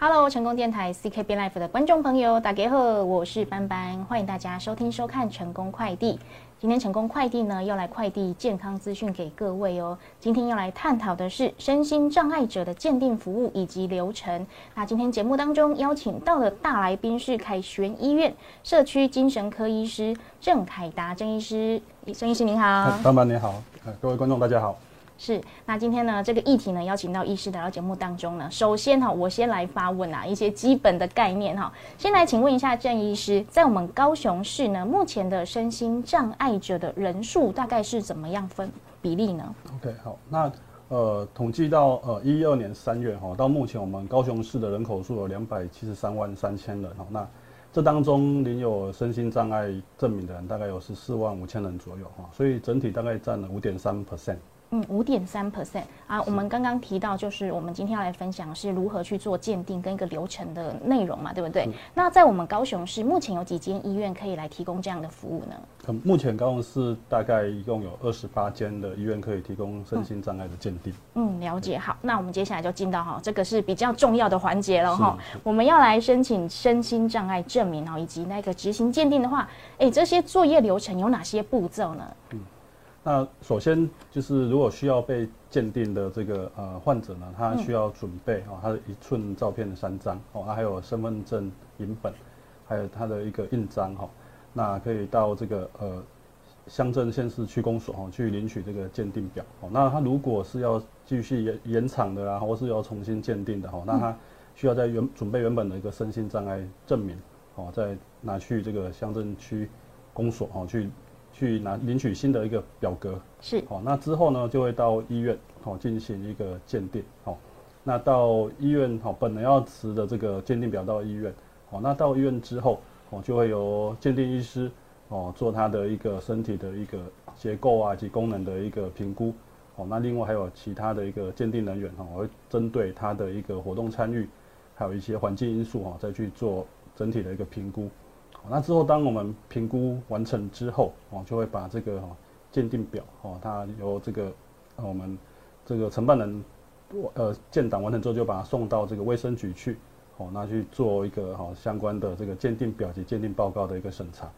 Hello，成功电台 CKB Life 的观众朋友，大家好，我是班班，欢迎大家收听收看成功快递。今天成功快递呢要来快递健康资讯给各位哦。今天要来探讨的是身心障碍者的鉴定服务以及流程。那今天节目当中邀请到的大来宾是凯旋医院社区精神科医师郑凯达郑医师，郑医师您好，班班你好，各位观众大家好。是，那今天呢，这个议题呢，邀请到医师来到节目当中呢。首先哈，我先来发问啊，一些基本的概念哈。先来请问一下郑医师，在我们高雄市呢，目前的身心障碍者的人数大概是怎么样分比例呢？OK，好，那呃，统计到呃一二年三月哈，到目前我们高雄市的人口数有两百七十三万三千人哈。那这当中领有身心障碍证明的人大概有十四万五千人左右哈，所以整体大概占了五点三 percent。嗯，五点三 percent 啊，我们刚刚提到，就是我们今天要来分享是如何去做鉴定跟一个流程的内容嘛，对不对？那在我们高雄市目前有几间医院可以来提供这样的服务呢？嗯，目前高雄市大概一共有二十八间的医院可以提供身心障碍的鉴定。嗯，了解。好，那我们接下来就进到哈，这个是比较重要的环节了哈。我们要来申请身心障碍证明哦，以及那个执行鉴定的话，哎，这些作业流程有哪些步骤呢？嗯。那首先就是，如果需要被鉴定的这个呃患者呢，他需要准备哦，他的一寸照片的三张哦，他还有身份证影本，还有他的一个印章哈，那可以到这个呃乡镇县市区公所哈去领取这个鉴定表哦。那他如果是要继续延延长的啊，或是要重新鉴定的哈，那他需要在原准备原本的一个身心障碍证明哦，再拿去这个乡镇区公所哦去。去拿领取新的一个表格。是。哦，那之后呢就会到医院哦进行一个鉴定哦，那到医院哦本来要持的这个鉴定表到医院哦，那到医院之后哦就会由鉴定医师哦做他的一个身体的一个结构啊及功能的一个评估哦，那另外还有其他的一个鉴定人员哈会针对他的一个活动参与，还有一些环境因素哈再去做整体的一个评估。那之后，当我们评估完成之后，哦，就会把这个鉴定表，哦，它由这个我们这个承办人，呃，建档完成之后，就把它送到这个卫生局去，哦，那去做一个哈相关的这个鉴定表及鉴定报告的一个审查，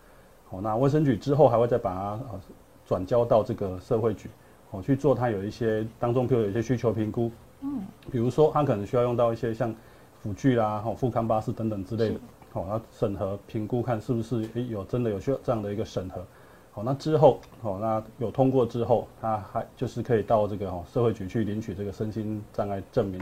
哦，那卫生局之后还会再把它呃转交到这个社会局，哦，去做它有一些当中，譬如有一些需求评估，嗯，比如说它可能需要用到一些像辅具啦、哦，富康巴士等等之类的。好，那审核评估看是不是诶有真的有需要这样的一个审核，好，那之后好，那有通过之后，他还就是可以到这个哈社会局去领取这个身心障碍证明。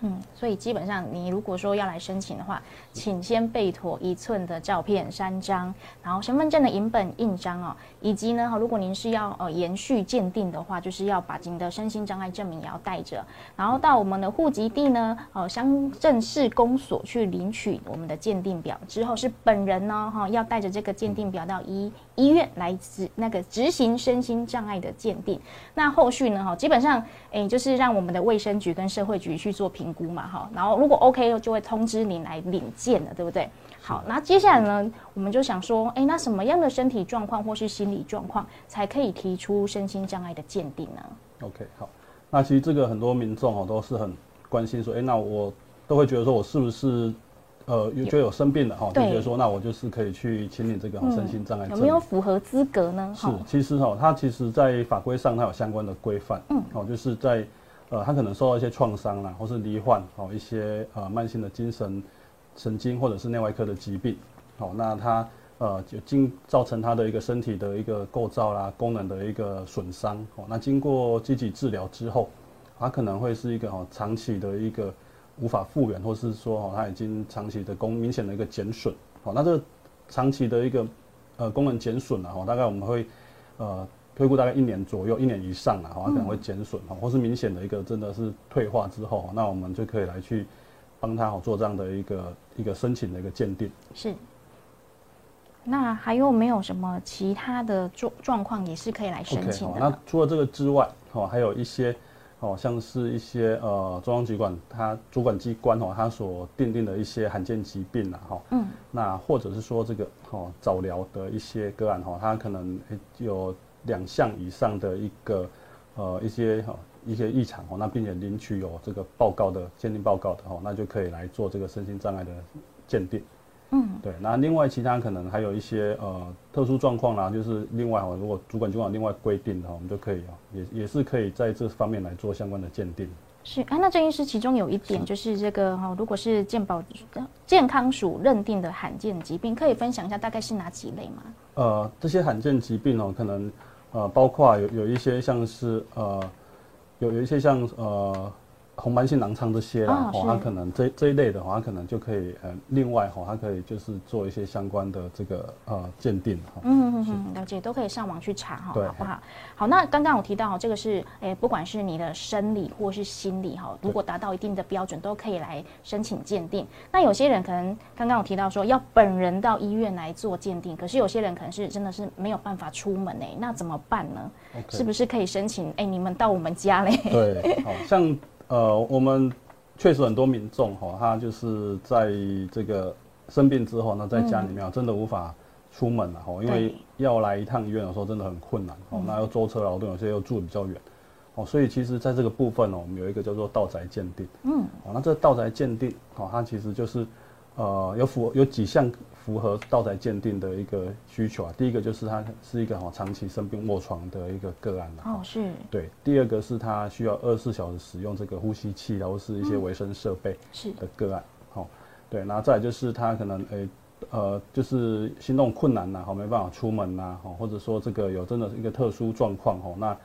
嗯，所以基本上你如果说要来申请的话，请先备妥一寸的照片三张，然后身份证的影本印章哦，以及呢，如果您是要呃延续鉴定的话，就是要把您的身心障碍证明也要带着，然后到我们的户籍地呢，呃乡镇市公所去领取我们的鉴定表，之后是本人呢哈要带着这个鉴定表到医医院来执那个执行身心障碍的鉴定，那后续呢哈基本上诶就是让我们的卫生局跟社会局去做评。评估嘛哈，然后如果 OK 就会通知您来领件了，对不对？好，那接下来呢，我们就想说，哎，那什么样的身体状况或是心理状况才可以提出身心障碍的鉴定呢？OK，好，那其实这个很多民众哦都是很关心说，哎，那我都会觉得说我是不是呃有觉得有生病了哈，就觉得说那我就是可以去请你这个身心障碍有没有符合资格呢？是，其实哈，它其实在法规上它有相关的规范，嗯，哦，就是在。呃，他可能受到一些创伤啦，或是罹患哦一些呃慢性的精神神经或者是内外科的疾病，好，那他呃就经造成他的一个身体的一个构造啦、功能的一个损伤，哦，那经过积极治疗之后，他可能会是一个哦长期的一个无法复原，或是说哦他已经长期的功明显的一个减损，好，那这长期的一个呃功能减损了，哈，大概我们会呃。推估大概一年左右，一年以上啊，可能会减损哈，或是明显的一个真的是退化之后，那我们就可以来去帮他好做这样的一个一个申请的一个鉴定。是。那还有没有什么其他的状状况也是可以来申请的？那除了这个之外，哦，还有一些哦，像是一些呃中央机关它主管机关哦，它所定定的一些罕见疾病啊，哈，嗯，那或者是说这个哦早疗的一些个案哈，它可能有。两项以上的一个呃一些哈一些异常哦，那并且领取有这个报告的鉴定报告的哦，那就可以来做这个身心障碍的鉴定。嗯，对。那另外其他可能还有一些呃特殊状况啦，就是另外哦，如果主管机关另外规定的，我们就可以哦，也也是可以在这方面来做相关的鉴定。是啊，那郑医师其中有一点就是这个哈，如果是健保健康署认定的罕见疾病，可以分享一下大概是哪几类吗？呃，这些罕见疾病哦，可能啊包括有有一些像是呃有有一些像呃。红斑性囊疮这些啦，哦，它可能这这一类的话，它可能就可以呃，另外哈，它可以就是做一些相关的这个呃鉴定哈。嗯嗯嗯，了解，都可以上网去查哈，好不好？好，那刚刚我提到哈，这个是诶，不管是你的生理或是心理哈，如果达到一定的标准，都可以来申请鉴定。那有些人可能刚刚我提到说要本人到医院来做鉴定，可是有些人可能是真的是没有办法出门诶，那怎么办呢？是不是可以申请？哎，你们到我们家嘞？对，好像。呃，我们确实很多民众哈，他就是在这个生病之后，那在家里面真的无法出门了哈，因为要来一趟医院的时候真的很困难哦，那要舟车劳顿，有些又住比较远哦，所以其实在这个部分哦，我们有一个叫做道宅鉴定，嗯，哦，那这道宅鉴定哦，它其实就是呃有符有几项。符合道宅鉴定的一个需求啊，第一个就是他是一个哈长期生病卧床的一个个案哦，是对。第二个是他需要二十四小时使用这个呼吸器，然后是一些维生设备是的个案，好，对。然后再就是他可能诶呃就是行动困难呐，好没办法出门呐，好或者说这个有真的一个特殊状况哈，那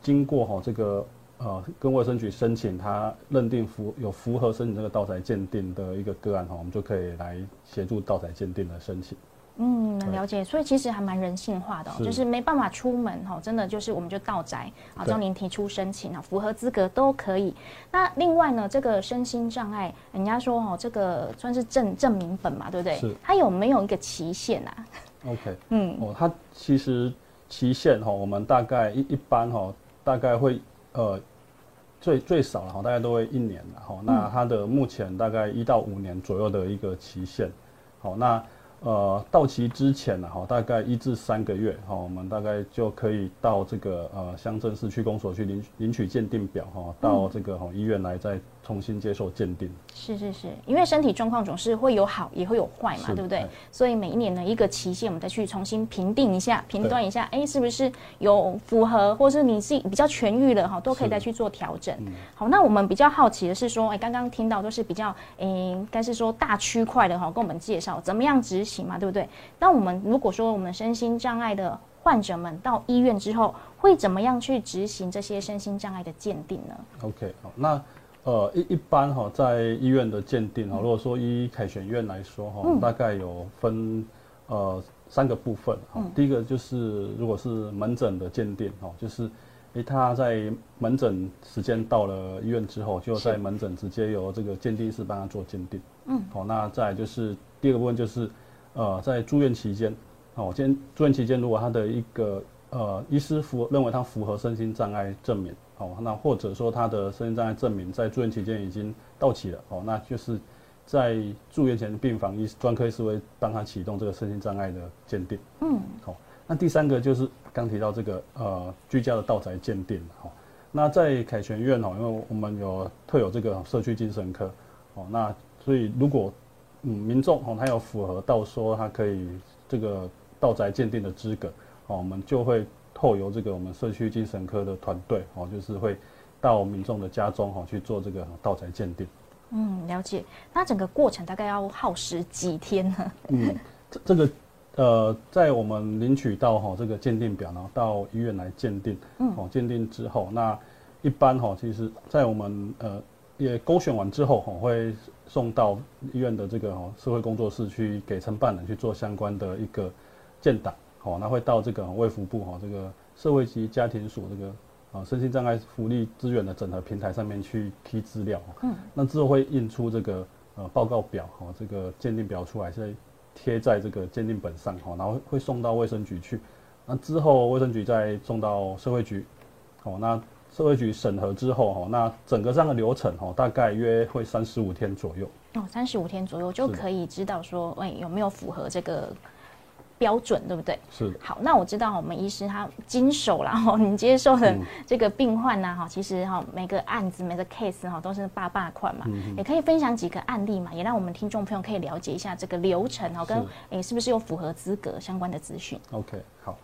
经过哈这个。呃，跟卫生局申请，他认定符有符合申请这个盗采鉴定的一个个案哈，我们就可以来协助盗采鉴定的申请。嗯，了解。所以其实还蛮人性化的，就是没办法出门哈，真的就是我们就盗宅啊，叫您提出申请啊，符合资格都可以。那另外呢，这个身心障碍，人家说哈，这个算是证证明本嘛，对不对？是。它有没有一个期限啊？OK，嗯，哦，它其实期限哈，我们大概一一般哈，大概会呃。最最少了哈，大概都会一年了哈。那它的目前大概一到五年左右的一个期限，好，那呃到期之前呢哈，大概一至三个月哈，我们大概就可以到这个呃乡镇市区公所去领领取鉴定表哈，到这个哈医院来再。重新接受鉴定，是是是，因为身体状况总是会有好也会有坏嘛，对不对？所以每一年的一个期限，我们再去重新评定一下、评断一下，哎，是不是有符合，或是你是比较痊愈了哈，都可以再去做调整。好，那我们比较好奇的是说，哎，刚刚听到都是比较，哎，应该是说大区块的哈，跟我们介绍怎么样执行嘛，对不对？那我们如果说我们身心障碍的患者们到医院之后，会怎么样去执行这些身心障碍的鉴定呢？OK，好，那。呃，一一般哈，在医院的鉴定哈，如果说以凯旋院来说哈，大概有分呃三个部分哈。第一个就是如果是门诊的鉴定哈，就是诶他在门诊时间到了医院之后，就在门诊直接由这个鉴定师帮他做鉴定。嗯，好，那再就是第二个部分就是呃在住院期间，哦，今住院期间如果他的一个呃医师符认为他符合身心障碍证明。哦，那或者说他的身心障碍证明在住院期间已经到期了，哦，那就是在住院前病房医专科医师会帮他启动这个身心障碍的鉴定。嗯，好，那第三个就是刚提到这个呃居家的道宅鉴定，哦，那在凯旋院哦，因为我们有特有这个社区精神科，哦，那所以如果嗯民众哦他有符合到说他可以这个道宅鉴定的资格，哦，我们就会。后由这个我们社区精神科的团队哦，就是会到民众的家中哈去做这个盗宅鉴定。嗯，了解。那整个过程大概要耗时几天呢？嗯，这这个呃，在我们领取到哈这个鉴定表，然后到医院来鉴定。嗯，哦，鉴定之后，那一般哈，其实在我们呃也勾选完之后哈，会送到医院的这个哈社会工作室去给承办人去做相关的一个建档。好，那会到这个卫福部哈，这个社会及家庭所这个啊身心障碍福利资源的整合平台上面去提资料。嗯，那之后会印出这个呃报告表哈，这个鉴定表出来，再贴在这个鉴定本上哈，然后会送到卫生局去。那之后卫生局再送到社会局，哦，那社会局审核之后哈，那整个这样的流程哈，大概约会三十五天左右。哦，三十五天左右就可以知道说，哎，有没有符合这个。标准，对不对？是的。好，那我知道我们医师他经手啦，哈，你接受的这个病患呢，哈，其实哈每个案子每个 case 哈都是八八款嘛，也可以分享几个案例嘛，也让我们听众朋友可以了解一下这个流程哈，跟诶是不是有符合资格相关的资讯。OK，好，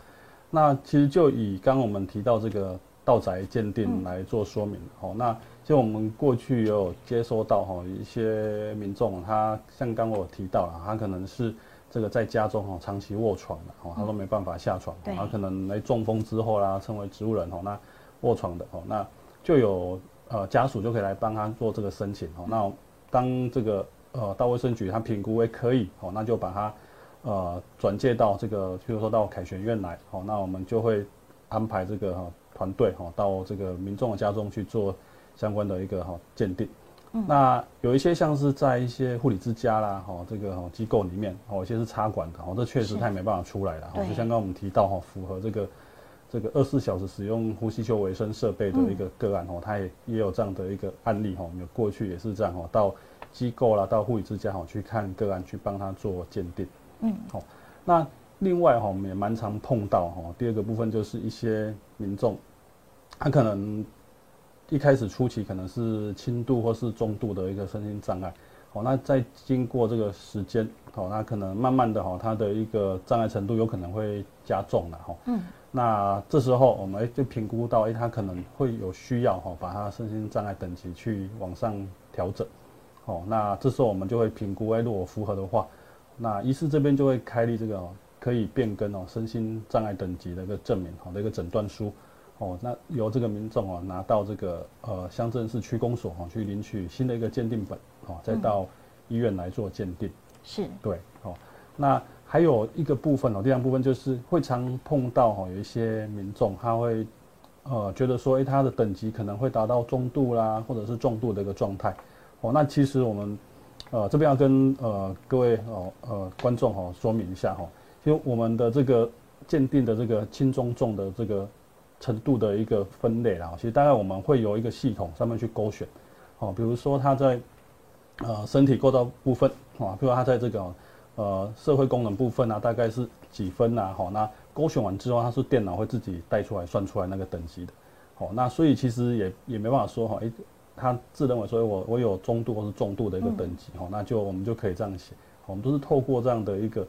那其实就以刚刚我们提到这个道宅鉴定来做说明，哦，那。就我们过去也有接收到哈一些民众，他像刚我提到了，他可能是这个在家中哈长期卧床的哦，他都没办法下床，他可能来中风之后啦，成为植物人哦，那卧床的哦，那就有呃家属就可以来帮他做这个申请哦，那当这个呃到卫生局他评估为可以哦，那就把他呃转介到这个，譬如说到凯旋院来哦，那我们就会安排这个团队哈到这个民众的家中去做。相关的一个哈鉴定，那有一些像是在一些护理之家啦，哈这个机构里面，哦，有些是插管的，哦，这确实他也没办法出来了，哈，就像刚刚我们提到哈，符合这个这个二十四小时使用呼吸球维生设备的一个个案，哦，他也也有这样的一个案例，哈，我们过去也是这样，哈，到机构啦，到护理之家，哈，去看个案，去帮他做鉴定，嗯，好，那另外哈，我们也蛮常碰到哈，第二个部分就是一些民众，他可能。一开始初期可能是轻度或是中度的一个身心障碍，好，那在经过这个时间，好，那可能慢慢的哈，他的一个障碍程度有可能会加重了哈。嗯。那这时候我们就评估到，哎，他可能会有需要哈，把他身心障碍等级去往上调整，好，那这时候我们就会评估，哎，如果符合的话，那医师这边就会开立这个可以变更哦身心障碍等级的一个证明，好的一个诊断书。哦，那由这个民众哦拿到这个呃乡镇市区公所哈去领取新的一个鉴定本，哦，再到医院来做鉴定。是，对，哦，那还有一个部分哦，第二部分就是会常碰到哈有一些民众他会呃觉得说，哎，他的等级可能会达到中度啦，或者是重度的一个状态。哦，那其实我们呃这边要跟呃各位哦呃观众哈说明一下哈，因为我们的这个鉴定的这个轻中重的这个。程度的一个分类啦，其实大概我们会有一个系统上面去勾选，哦，比如说他在呃身体构造部分，啊，比如他在这个呃社会功能部分啊，大概是几分呐，好，那勾选完之后，它是电脑会自己带出来算出来那个等级的，好，那所以其实也也没办法说哈，诶，他自认为说我我有中度或是重度的一个等级，哈，那就我们就可以这样写，我们都是透过这样的一个。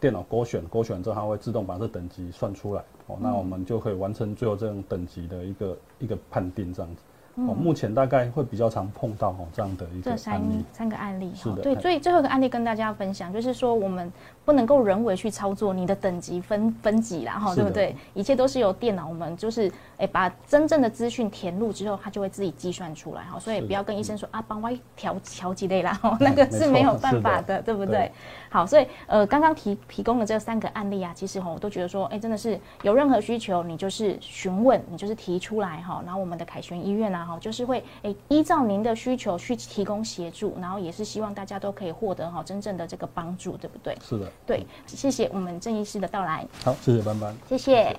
电脑勾选，勾选之后它会自动把这等级算出来，哦，那我们就可以完成最后这种等级的一个一个判定，这样子。哦，目前大概会比较常碰到哦这样的一个案例，三个案例。是的，对，所以最后一个案例跟大家分享，就是说我们不能够人为去操作你的等级分分级啦，哈，对不对？一切都是由电脑，我们就是哎把真正的资讯填入之后，它就会自己计算出来，哈，所以不要跟医生说啊，帮我调调几类啦，哈，那个是没有办法的，对不对？好，所以呃刚刚提提供的这三个案例啊，其实哈我都觉得说，哎，真的是有任何需求，你就是询问，你就是提出来哈，然后我们的凯旋医院啊。好，就是会诶依照您的需求去提供协助，然后也是希望大家都可以获得哈真正的这个帮助，对不对？是的，对，谢谢我们郑医师的到来。好，谢谢班班，谢谢。